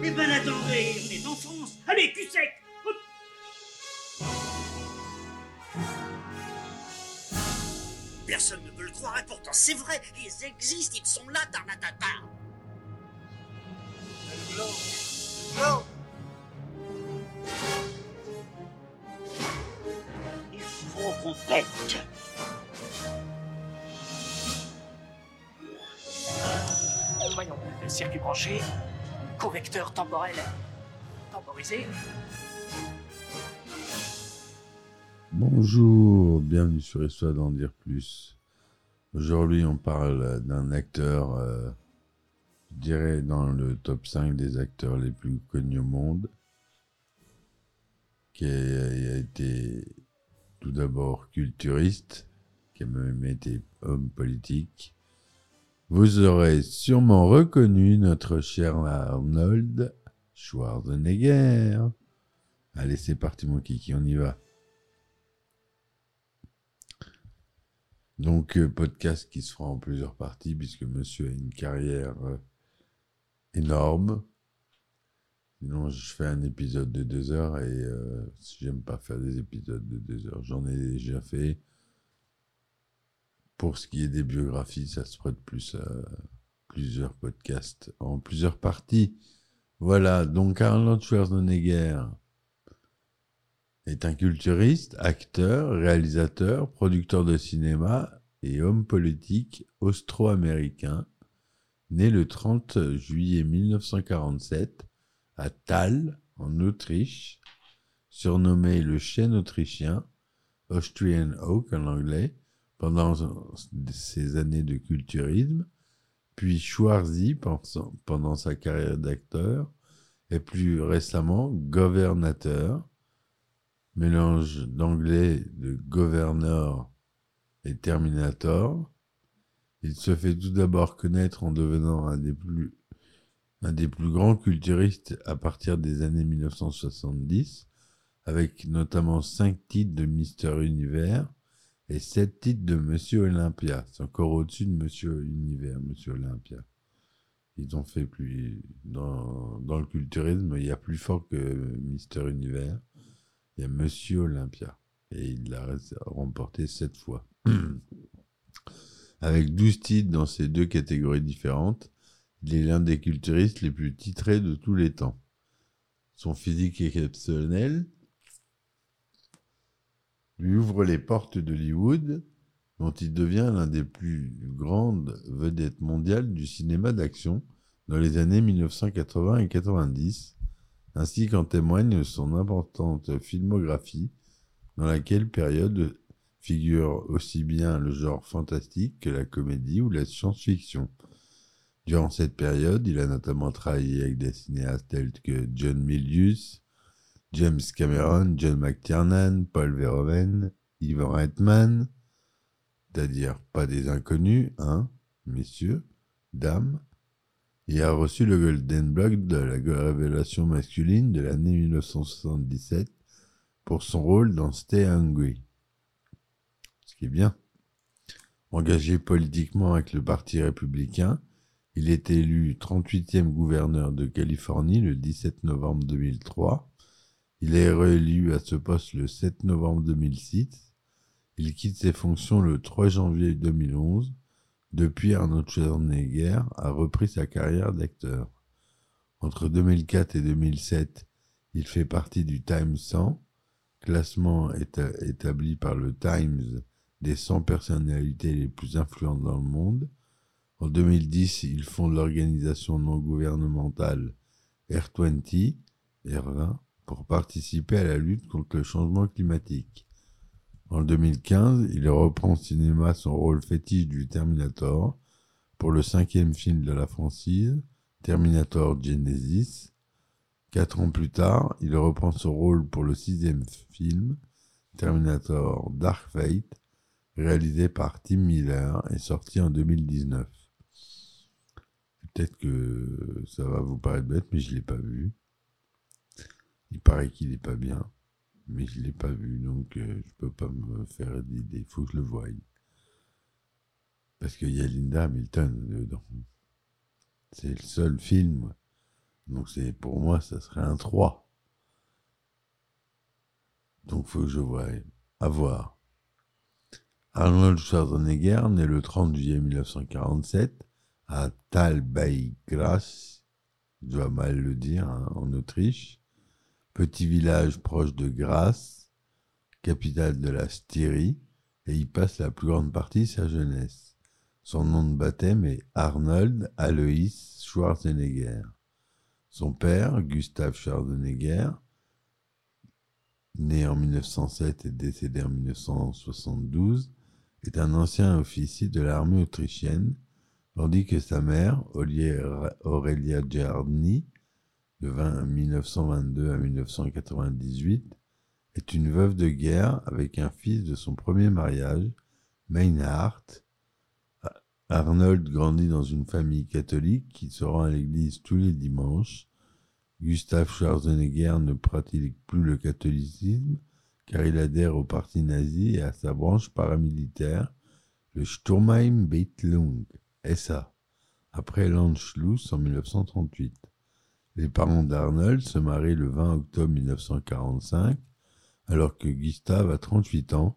Eh ben attendez, on est en France. Allez, cul sec. Personne ne peut le croire et pourtant c'est vrai, ils existent, ils sont là, Tarnatata. Il faut qu'on pète Voyons, le circuit branché, correcteur temporel temporisé. Bonjour, bienvenue sur Histoire d'en dire plus. Aujourd'hui, on parle d'un acteur, euh, je dirais dans le top 5 des acteurs les plus connus au monde, qui a, a été tout d'abord culturiste, qui a même été homme politique. Vous aurez sûrement reconnu notre cher Arnold Schwarzenegger. Allez, c'est parti mon kiki, on y va. Donc, euh, podcast qui se fera en plusieurs parties, puisque monsieur a une carrière euh, énorme. Sinon, je fais un épisode de deux heures et euh, j'aime pas faire des épisodes de deux heures. J'en ai déjà fait. Pour ce qui est des biographies, ça se prête plus à plusieurs podcasts en plusieurs parties. Voilà, donc Arnold Schwarzenegger est un culturiste, acteur, réalisateur, producteur de cinéma et homme politique austro-américain, né le 30 juillet 1947 à Thal, en Autriche, surnommé le chêne autrichien, Austrian Oak en anglais, pendant ses années de culturisme, puis Schwarzy pendant sa carrière d'acteur, et plus récemment gouvernateur, mélange d'anglais de Governor et Terminator. Il se fait tout d'abord connaître en devenant un des plus un des plus grands culturistes à partir des années 1970, avec notamment cinq titres de Mister Univers et sept titres de Monsieur Olympia. C'est encore au-dessus de Monsieur Univers, Monsieur Olympia. Ils ont fait plus dans, le culturisme, il y a plus fort que Mister Univers. Il y a Monsieur Olympia. Et il l'a remporté sept fois. Avec 12 titres dans ces deux catégories différentes, il est l'un des culturistes les plus titrés de tous les temps. Son physique exceptionnel lui ouvre les portes d'Hollywood, dont il devient l'un des plus grandes vedettes mondiales du cinéma d'action dans les années 1980 et 90, ainsi qu'en témoigne son importante filmographie, dans laquelle période figure aussi bien le genre fantastique que la comédie ou la science-fiction. Durant cette période, il a notamment travaillé avec des cinéastes tels que John Milius, James Cameron, John McTiernan, Paul Verhoeven, Ivan Reitman, c'est-à-dire pas des inconnus, hein, messieurs, dames. Il a reçu le Golden Block de la révélation masculine de l'année 1977 pour son rôle dans Stay Hungry. Ce qui est bien. Engagé politiquement avec le Parti républicain, Il est élu 38e gouverneur de Californie le 17 novembre 2003. Il est réélu à ce poste le 7 novembre 2006. Il quitte ses fonctions le 3 janvier 2011. Depuis, Arnold Schwarzenegger a repris sa carrière d'acteur. Entre 2004 et 2007, il fait partie du Time 100, classement éta- établi par le Times des 100 personnalités les plus influentes dans le monde. En 2010, il fonde l'organisation non gouvernementale R20, R20, pour participer à la lutte contre le changement climatique. En 2015, il reprend au cinéma son rôle fétiche du Terminator pour le cinquième film de la franchise, Terminator Genesis. Quatre ans plus tard, il reprend son rôle pour le sixième film, Terminator Dark Fate, réalisé par Tim Miller et sorti en 2019. Peut-être que ça va vous paraître bête, mais je l'ai pas vu. Il paraît qu'il est pas bien, mais je l'ai pas vu, donc euh, je peux pas me faire d'idée. Il faut que je le voie. Parce qu'il y a Linda Hamilton dedans. C'est le seul film. Donc c'est pour moi, ça serait un 3. Donc faut que je voie. À voir. Arnold Schwarzenegger, né le 30 juillet 1947 à Talbeigras, je dois mal le dire, hein, en Autriche, petit village proche de Grasse, capitale de la Styrie, et y passe la plus grande partie de sa jeunesse. Son nom de baptême est Arnold Alois Schwarzenegger. Son père, Gustav Schwarzenegger, né en 1907 et décédé en 1972, est un ancien officier de l'armée autrichienne, tandis que sa mère, Aurelia Giardini, de 20 1922 à 1998, est une veuve de guerre avec un fils de son premier mariage, Meinhard. Arnold grandit dans une famille catholique qui se rend à l'église tous les dimanches. Gustav Schwarzenegger ne pratique plus le catholicisme car il adhère au parti nazi et à sa branche paramilitaire, le Sturmheim-Beitlung, SA, après l'Anschluss en 1938. Les parents d'Arnold se marient le 20 octobre 1945, alors que Gustave a 38 ans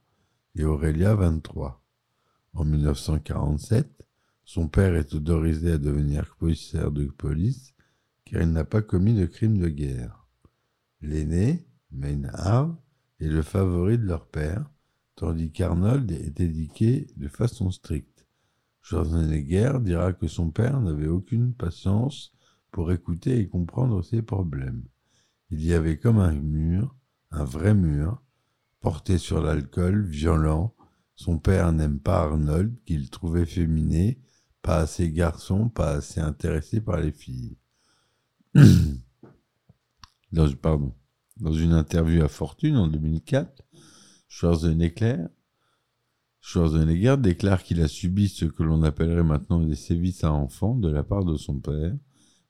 et Aurélia 23. En 1947, son père est autorisé à devenir commissaire de police car il n'a pas commis de crime de guerre. L'aîné, Meinhard, est le favori de leur père, tandis qu'Arnold est éduqué de façon stricte. Schwarzenegger dira que son père n'avait aucune patience pour écouter et comprendre ses problèmes. Il y avait comme un mur, un vrai mur, porté sur l'alcool, violent. Son père n'aime pas Arnold, qu'il trouvait féminé, pas assez garçon, pas assez intéressé par les filles. Dans, pardon. Dans une interview à Fortune en 2004, Schwarzenegger, Schwarzenegger déclare qu'il a subi ce que l'on appellerait maintenant des sévices à enfants de la part de son père.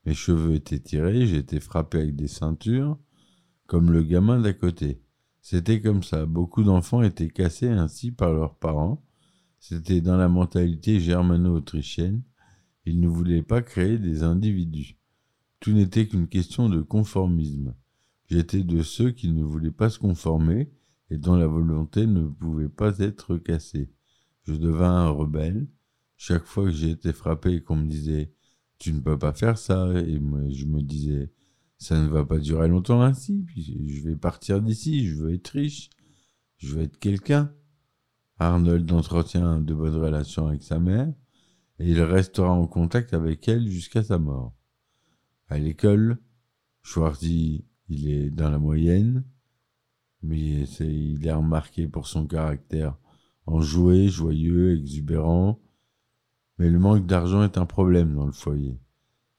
Mes cheveux étaient tirés, j'étais frappé avec des ceintures, comme le gamin d'à côté. C'était comme ça. Beaucoup d'enfants étaient cassés ainsi par leurs parents. C'était dans la mentalité germano-autrichienne. Ils ne voulaient pas créer des individus. Tout n'était qu'une question de conformisme. J'étais de ceux qui ne voulaient pas se conformer et dont la volonté ne pouvait pas être cassée. Je devins un rebelle. Chaque fois que j'ai été frappé et qu'on me disait tu ne peux pas faire ça, et je me disais ça ne va pas durer longtemps ainsi, je vais partir d'ici, je veux être riche, je veux être quelqu'un. Arnold entretient de bonnes relations avec sa mère et il restera en contact avec elle jusqu'à sa mort. À l'école, Schwarzy, il est dans la moyenne, mais il est remarqué pour son caractère enjoué, joyeux, exubérant. Mais le manque d'argent est un problème dans le foyer.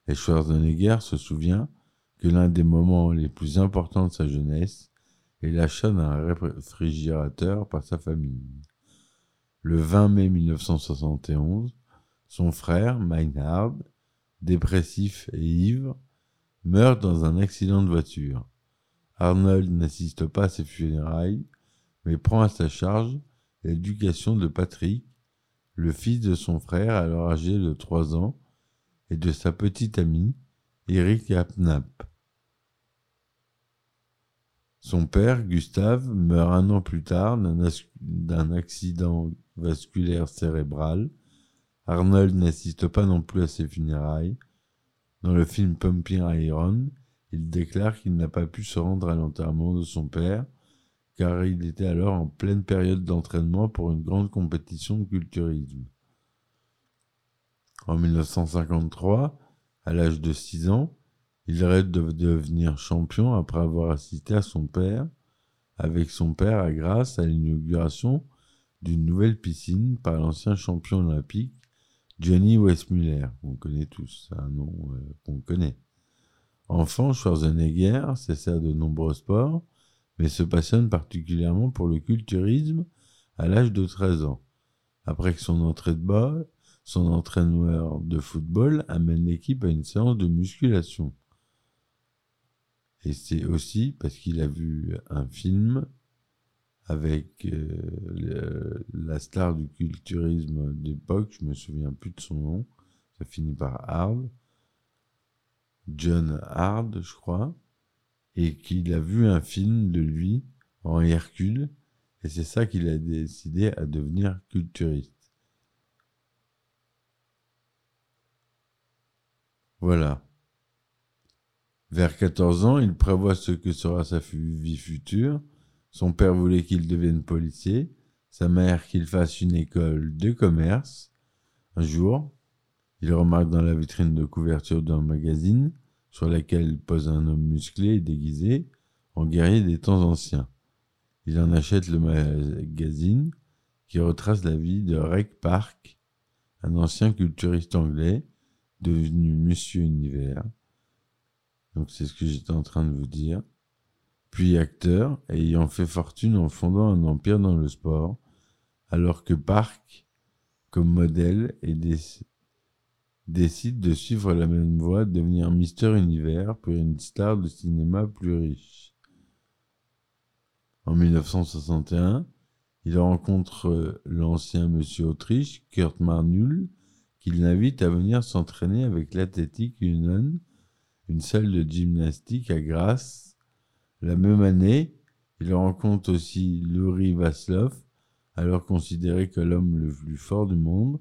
Et Schwarzenegger se souvient que l'un des moments les plus importants de sa jeunesse est l'achat d'un réfrigérateur par sa famille. Le 20 mai 1971, son frère, Meinhard, dépressif et ivre, meurt dans un accident de voiture. Arnold n'assiste pas à ses funérailles, mais prend à sa charge l'éducation de Patrick, le fils de son frère alors âgé de 3 ans, et de sa petite amie, Eric Apnap. Son père, Gustave, meurt un an plus tard d'un accident vasculaire cérébral. Arnold n'assiste pas non plus à ses funérailles. Dans le film Pumping Iron, il déclare qu'il n'a pas pu se rendre à l'enterrement de son père, car il était alors en pleine période d'entraînement pour une grande compétition de culturisme. En 1953, à l'âge de 6 ans, il rêve de devenir champion après avoir assisté à son père, avec son père à Grasse à l'inauguration d'une nouvelle piscine par l'ancien champion olympique Johnny Westmuller. On connaît tous, c'est un nom euh, qu'on connaît. Enfant, Schwarzenegger s'essaie à de nombreux sports, mais se passionne particulièrement pour le culturisme à l'âge de 13 ans. Après que son entrée de bas, son entraîneur de football amène l'équipe à une séance de musculation. Et c'est aussi parce qu'il a vu un film avec euh, la star du culturisme d'époque, je me souviens plus de son nom, ça finit par Hard, John Hard, je crois, et qu'il a vu un film de lui en Hercule, et c'est ça qu'il a décidé à devenir culturiste. Voilà. Vers 14 ans, il prévoit ce que sera sa vie future. Son père voulait qu'il devienne policier, sa mère qu'il fasse une école de commerce. Un jour, il remarque dans la vitrine de couverture d'un magazine, sur laquelle pose un homme musclé et déguisé, en guerrier des temps anciens. Il en achète le magazine, qui retrace la vie de Rec Park, un ancien culturiste anglais, devenu Monsieur Univers. Donc c'est ce que j'étais en train de vous dire. Puis acteur, ayant fait fortune en fondant un empire dans le sport, alors que Park, comme modèle, déc- décide de suivre la même voie, devenir Mister Univers pour une star de cinéma plus riche. En 1961, il rencontre euh, l'ancien monsieur Autriche, Kurt Marnul, qui l'invite à venir s'entraîner avec l'Athletic Union, une salle de gymnastique à Grasse. La même année, il rencontre aussi Luri Vaslov, alors considéré comme l'homme le plus fort du monde,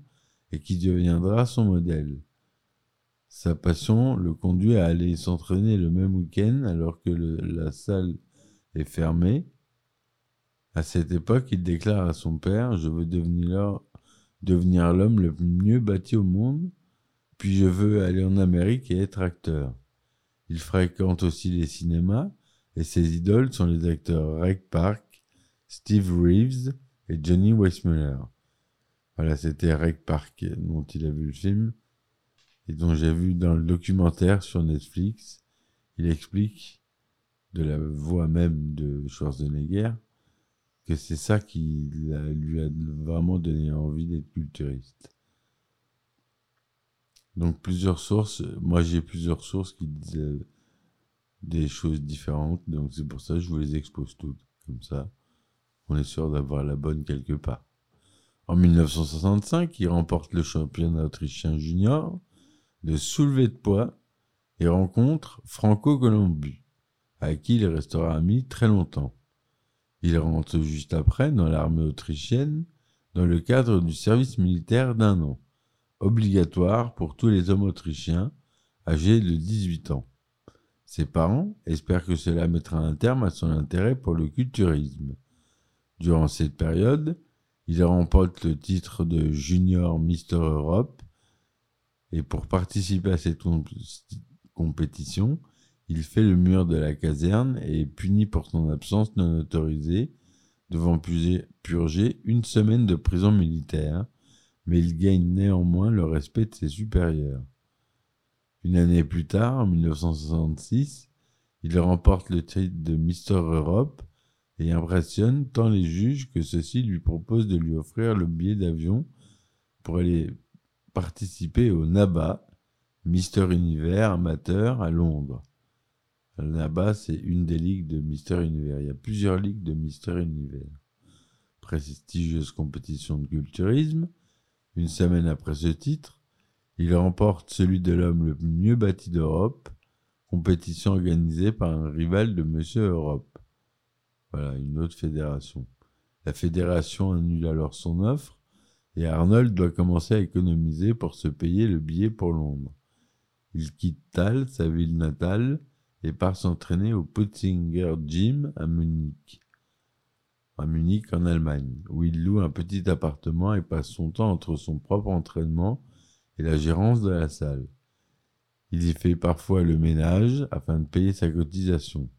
et qui deviendra son modèle. Sa passion le conduit à aller s'entraîner le même week-end alors que la salle est fermée. À cette époque, il déclare à son père Je veux devenir l'homme le mieux bâti au monde, puis je veux aller en Amérique et être acteur. Il fréquente aussi les cinémas, et ses idoles sont les acteurs Rec Park, Steve Reeves et Johnny Weissmuller. Voilà, c'était Rec Park dont il a vu le film, et dont j'ai vu dans le documentaire sur Netflix. Il explique, de la voix même de Schwarzenegger, que c'est ça qui lui a vraiment donné envie d'être culturiste. Donc plusieurs sources, moi j'ai plusieurs sources qui disent des choses différentes, donc c'est pour ça que je vous les expose toutes, comme ça on est sûr d'avoir la bonne quelque part. En 1965, il remporte le championnat autrichien junior de soulevé de poids et rencontre Franco Colombu, avec qui il restera ami très longtemps. Il rentre juste après dans l'armée autrichienne dans le cadre du service militaire d'un an, obligatoire pour tous les hommes autrichiens âgés de 18 ans. Ses parents espèrent que cela mettra un terme à son intérêt pour le culturisme. Durant cette période, il remporte le titre de Junior Mister Europe et pour participer à cette comp- compétition, il fait le mur de la caserne et est puni pour son absence non autorisée, devant purger une semaine de prison militaire, mais il gagne néanmoins le respect de ses supérieurs. Une année plus tard, en 1966, il remporte le titre de Mister Europe et impressionne tant les juges que ceux-ci lui proposent de lui offrir le billet d'avion pour aller participer au NABA, Mister Univers amateur à Londres. Le NABA, c'est une des ligues de Mister Univers. Il y a plusieurs ligues de Mister Univers. Prestigieuse compétition de culturisme. Une semaine après ce titre, Il remporte celui de l'homme le mieux bâti d'Europe, compétition organisée par un rival de Monsieur Europe. Voilà, une autre fédération. La fédération annule alors son offre et Arnold doit commencer à économiser pour se payer le billet pour Londres. Il quitte Thal, sa ville natale, et part s'entraîner au Putzinger Gym à Munich. À Munich, en Allemagne, où il loue un petit appartement et passe son temps entre son propre entraînement et la gérance de la salle. Il y fait parfois le ménage afin de payer sa cotisation.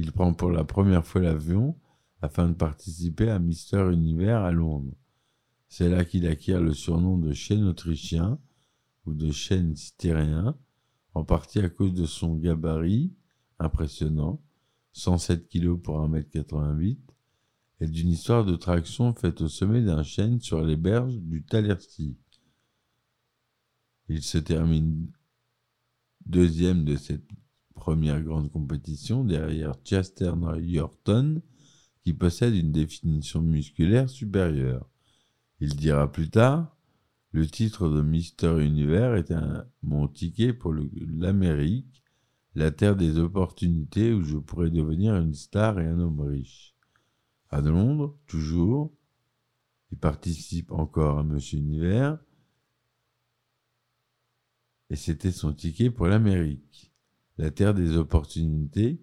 Il prend pour la première fois l'avion afin de participer à Mister Univers à Londres. C'est là qu'il acquiert le surnom de chêne autrichien ou de chêne styréen, en partie à cause de son gabarit impressionnant, 107 kg pour 1m88, et d'une histoire de traction faite au sommet d'un chêne sur les berges du Talercy. Il se termine deuxième de cette première grande compétition derrière Chester Yorton, qui possède une définition musculaire supérieure. Il dira plus tard Le titre de Mister Univers est mon ticket pour l'Amérique, la terre des opportunités où je pourrais devenir une star et un homme riche. À Londres, toujours, il participe encore à Monsieur Univers, et c'était son ticket pour l'Amérique, la terre des opportunités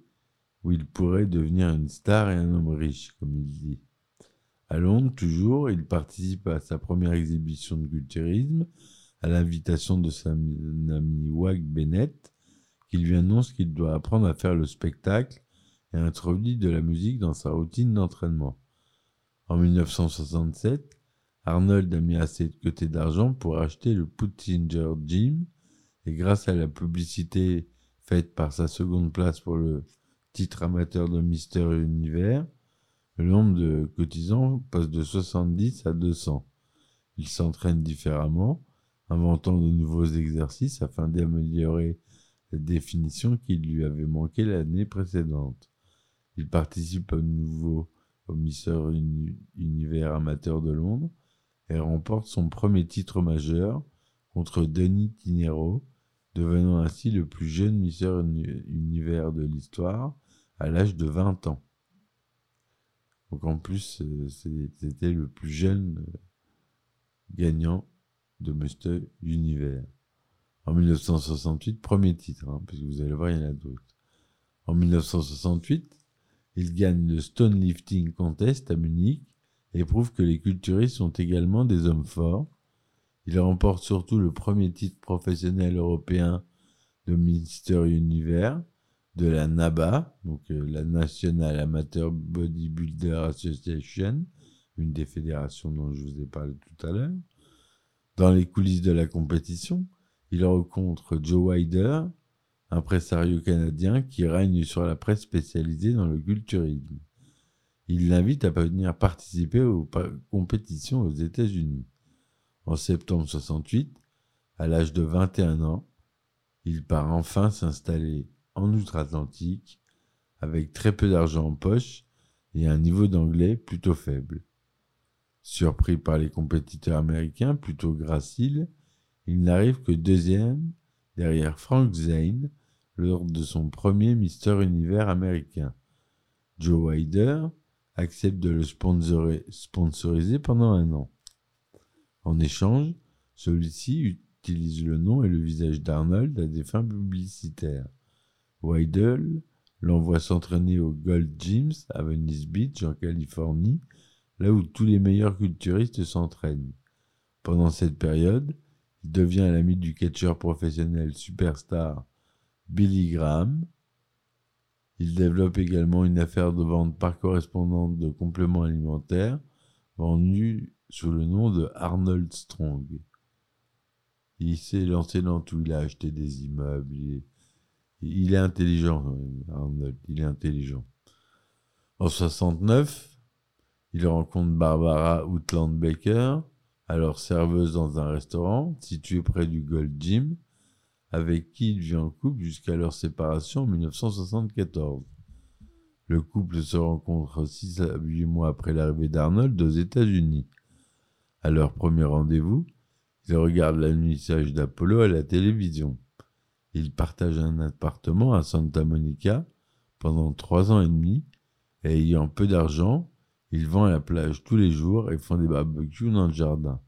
où il pourrait devenir une star et un homme riche, comme il dit. À Londres, toujours, il participe à sa première exhibition de culturisme à l'invitation de son ami Wag Bennett, qui lui annonce qu'il doit apprendre à faire le spectacle et introduit de la musique dans sa routine d'entraînement. En 1967, Arnold a mis assez de côté d'argent pour acheter le Putzinger Gym et grâce à la publicité faite par sa seconde place pour le titre amateur de Mister Univers, le nombre de cotisants passe de 70 à 200. Il s'entraîne différemment, inventant de nouveaux exercices afin d'améliorer la définition qui lui avait manqué l'année précédente. Il participe à nouveau au Mister Uni- Univers amateur de Londres et remporte son premier titre majeur contre Denis Tinero, devenant ainsi le plus jeune Mister Uni- Univers de l'histoire à l'âge de 20 ans. Donc en plus, euh, c'était le plus jeune euh, gagnant de Mister Univers. En 1968, premier titre, hein, parce que vous allez voir, il y en a d'autres. En 1968, il gagne le Stone Lifting Contest à Munich et prouve que les culturistes sont également des hommes forts. Il remporte surtout le premier titre professionnel européen de Mister Univers de la NABA, donc euh, la National Amateur Bodybuilder Association, une des fédérations dont je vous ai parlé tout à l'heure. Dans les coulisses de la compétition, il rencontre Joe Weider, impresario canadien qui règne sur la presse spécialisée dans le culturisme. Il l'invite à venir participer aux compétitions aux États-Unis. En septembre 68, à l'âge de 21 ans, il part enfin s'installer en outre-Atlantique avec très peu d'argent en poche et un niveau d'anglais plutôt faible. Surpris par les compétiteurs américains plutôt graciles, il n'arrive que deuxième derrière Frank Zane lors de son premier Mister Univers américain. Joe Weider accepte de le sponsori- sponsoriser pendant un an. En échange, celui-ci utilise le nom et le visage d'Arnold à des fins publicitaires. Weidel l'envoie s'entraîner au Gold Gyms à Venice Beach en Californie, là où tous les meilleurs culturistes s'entraînent. Pendant cette période, il devient l'ami du catcheur professionnel superstar Billy Graham. Il développe également une affaire de vente par correspondance de compléments alimentaires vendus sous le nom de Arnold Strong. Il s'est lancé dans tout, il a acheté des immeubles, il est, il est intelligent, Arnold, il est intelligent. En 69, il rencontre Barbara Outland Baker, alors serveuse dans un restaurant situé près du Gold Gym, avec qui il vit en couple jusqu'à leur séparation en 1974. Le couple se rencontre 6 à 8 mois après l'arrivée d'Arnold aux États-Unis. À leur premier rendez-vous, Il regarde l'alunissage d'Apollo à la télévision. Il partage un appartement à Santa Monica pendant trois ans et demi et ayant peu d'argent, il vend à la plage tous les jours et font des barbecues dans le jardin.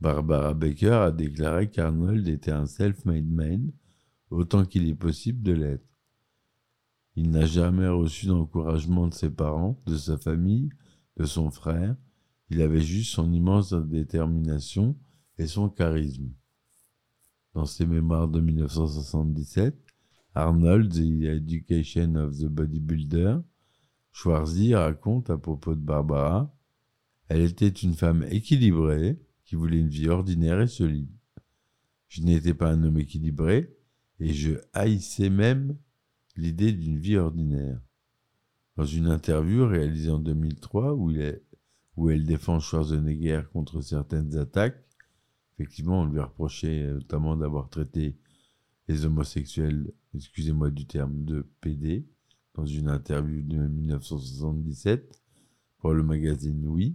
Barbara Baker a déclaré qu'Arnold était un self-made man, autant qu'il est possible de l'être. Il n'a jamais reçu d'encouragement de ses parents, de sa famille, de son frère. Il avait juste son immense détermination et son charisme. Dans ses mémoires de 1977, Arnold, The Education of the Bodybuilder, Schwarzy raconte à propos de Barbara Elle était une femme équilibrée qui voulait une vie ordinaire et solide. Je n'étais pas un homme équilibré et je haïssais même l'idée d'une vie ordinaire. Dans une interview réalisée en 2003 où, il est, où elle défend Schwarzenegger contre certaines attaques, effectivement, on lui a reproché euh, notamment d'avoir traité les homosexuels, excusez-moi du terme, de PD, dans une interview de 1977 pour le magazine Oui.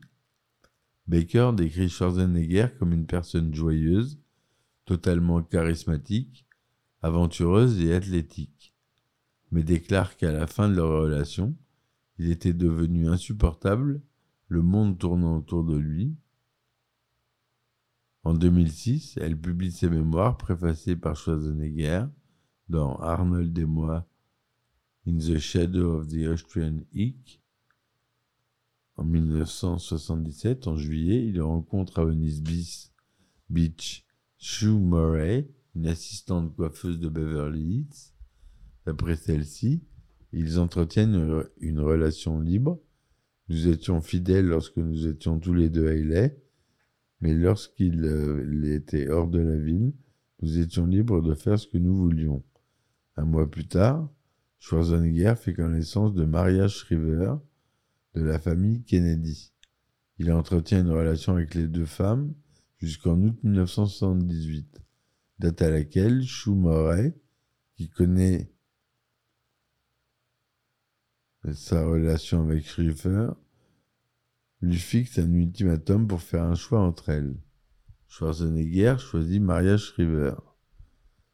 Baker décrit Schwarzenegger comme une personne joyeuse, totalement charismatique, aventureuse et athlétique, mais déclare qu'à la fin de leur relation, il était devenu insupportable, le monde tournant autour de lui, en 2006, elle publie ses mémoires préfacées par Schwarzenegger dans Arnold et moi, In the Shadow of the Austrian Eek. En 1977, en juillet, il rencontre à Venice Beach Sue Murray, une assistante coiffeuse de Beverly Hills. D'après celle-ci, ils entretiennent une relation libre. Nous étions fidèles lorsque nous étions tous les deux à LA mais lorsqu'il euh, était hors de la ville, nous étions libres de faire ce que nous voulions. Un mois plus tard, Schwarzenegger fait connaissance de Maria Shriver, de la famille Kennedy. Il entretient une relation avec les deux femmes jusqu'en août 1978, date à laquelle Sue Murray, qui connaît sa relation avec Shriver, lui fixe un ultimatum pour faire un choix entre elles. Schwarzenegger choisit Maria Shriver.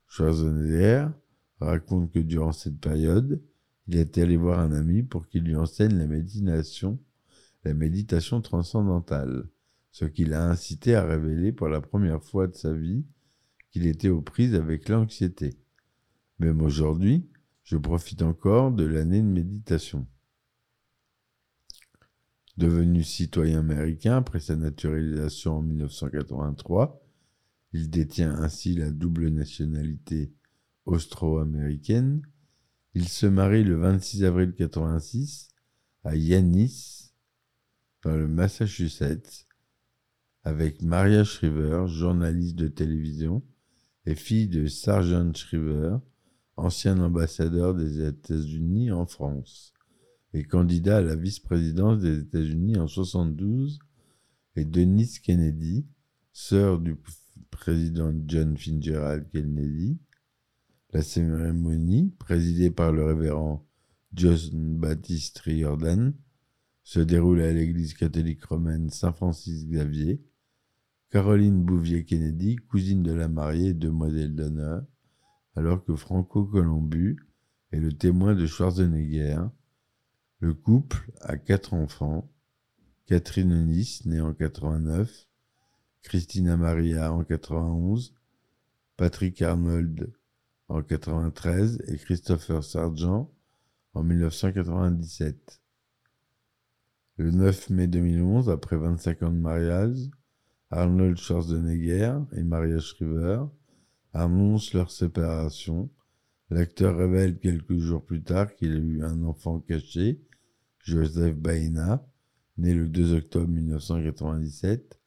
Schwarzenegger raconte que durant cette période, il est allé voir un ami pour qu'il lui enseigne la méditation, la méditation transcendantale, ce qui l'a incité à révéler pour la première fois de sa vie qu'il était aux prises avec l'anxiété. Même aujourd'hui, je profite encore de l'année de méditation. Devenu citoyen américain après sa naturalisation en 1983, il détient ainsi la double nationalité austro-américaine. Il se marie le 26 avril 1986 à Yanis, dans le Massachusetts, avec Maria Shriver, journaliste de télévision et fille de Sargent Shriver, ancien ambassadeur des États-Unis en France et candidat à la vice-présidence des États-Unis en 72, et Denise Kennedy, sœur du président John Fitzgerald Kennedy. La cérémonie, présidée par le révérend John Baptiste Riordan, se déroule à l'église catholique romaine Saint-Francis Xavier. Caroline Bouvier-Kennedy, cousine de la mariée et demoiselle d'honneur, alors que Franco Colombu est le témoin de Schwarzenegger, le couple a quatre enfants. Catherine Eunice, née en 89, Christina Maria en 91, Patrick Arnold en 93 et Christopher Sargent en 1997. Le 9 mai 2011, après 25 ans de mariage, Arnold Schwarzenegger et Maria Shriver annoncent leur séparation. L'acteur révèle quelques jours plus tard qu'il a eu un enfant caché Joseph Baena, né le 2 octobre 1997,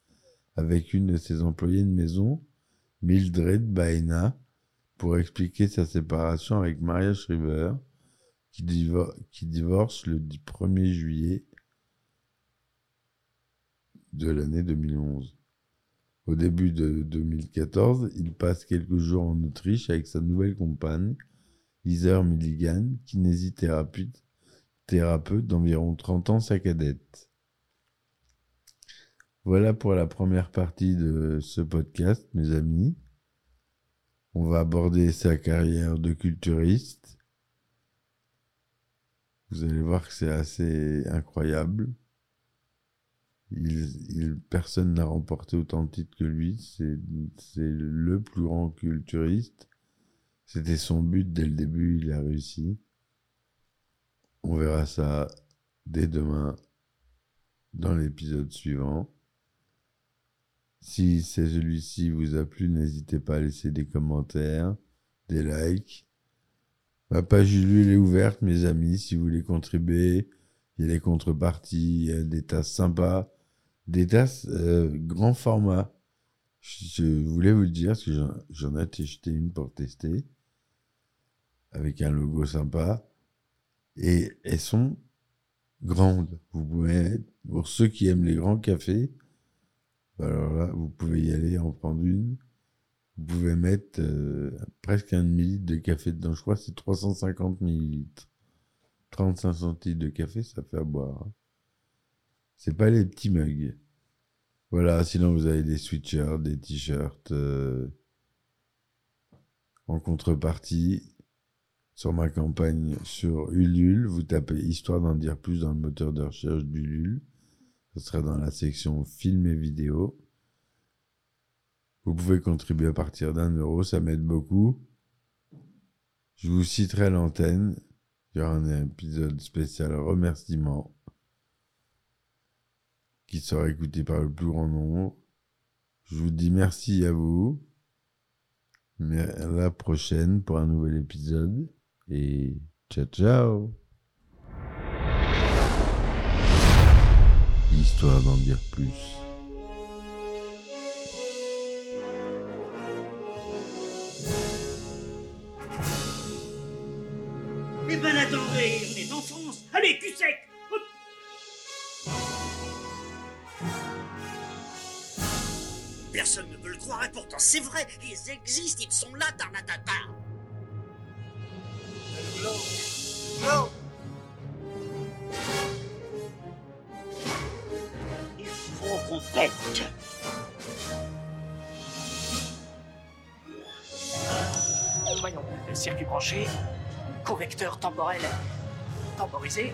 avec une de ses employées de maison, Mildred Baena, pour expliquer sa séparation avec Maria Shriver, qui, qui divorce le 1er juillet de l'année 2011. Au début de 2014, il passe quelques jours en Autriche avec sa nouvelle compagne, Lisa Milligan, kinésithérapeute thérapeute d'environ 30 ans, sa cadette. Voilà pour la première partie de ce podcast, mes amis. On va aborder sa carrière de culturiste. Vous allez voir que c'est assez incroyable. Il, il- personne n'a remporté autant de titres que lui. C'est le plus grand culturiste. C'était son but dès le début, il a réussi. On verra ça dès demain dans l'épisode suivant. Si c'est celui-ci vous a plu, n'hésitez pas à laisser des commentaires, des likes. Ma page Ulule est ouverte, mes amis, si vous voulez contribuer. Il y a les contreparties, il y a des tasses sympas, des tasses euh, grand format. Je, voulais vous le dire, parce que j'en- ai acheté une pour tester, avec un logo sympa. Et elles sont grandes. Vous pouvez mettre, pour ceux qui aiment les grands cafés, bah alors là, vous pouvez y aller en prendre une. Vous pouvez mettre euh, presque un demi-litre de café dedans. Je crois que c'est 350 millilitres. 35 centilitres de café, ça fait à boire. hein. C'est pas les petits mugs. Voilà, sinon vous avez des sweatshirts, des t-shirts. euh, en contrepartie, sur ma campagne sur Ulule, vous tapez Histoire d'en dire plus dans le moteur de recherche d'Ulule. Ce sera dans la section film et vidéo. Vous pouvez contribuer à partir d'un euro, ça m'aide beaucoup. Je vous citerai l'antenne. Il y aura un épisode spécial remerciement qui sera écouté par le plus grand nombre. Je vous dis merci à vous. Mais à la prochaine pour un nouvel épisode. Et ciao ciao Histoire d'en dire plus. C'est vrai, ils existent, ils sont là, Tarnatata. Il faut qu'on pète. Voyons, le circuit branché, correcteur temporel temporisé,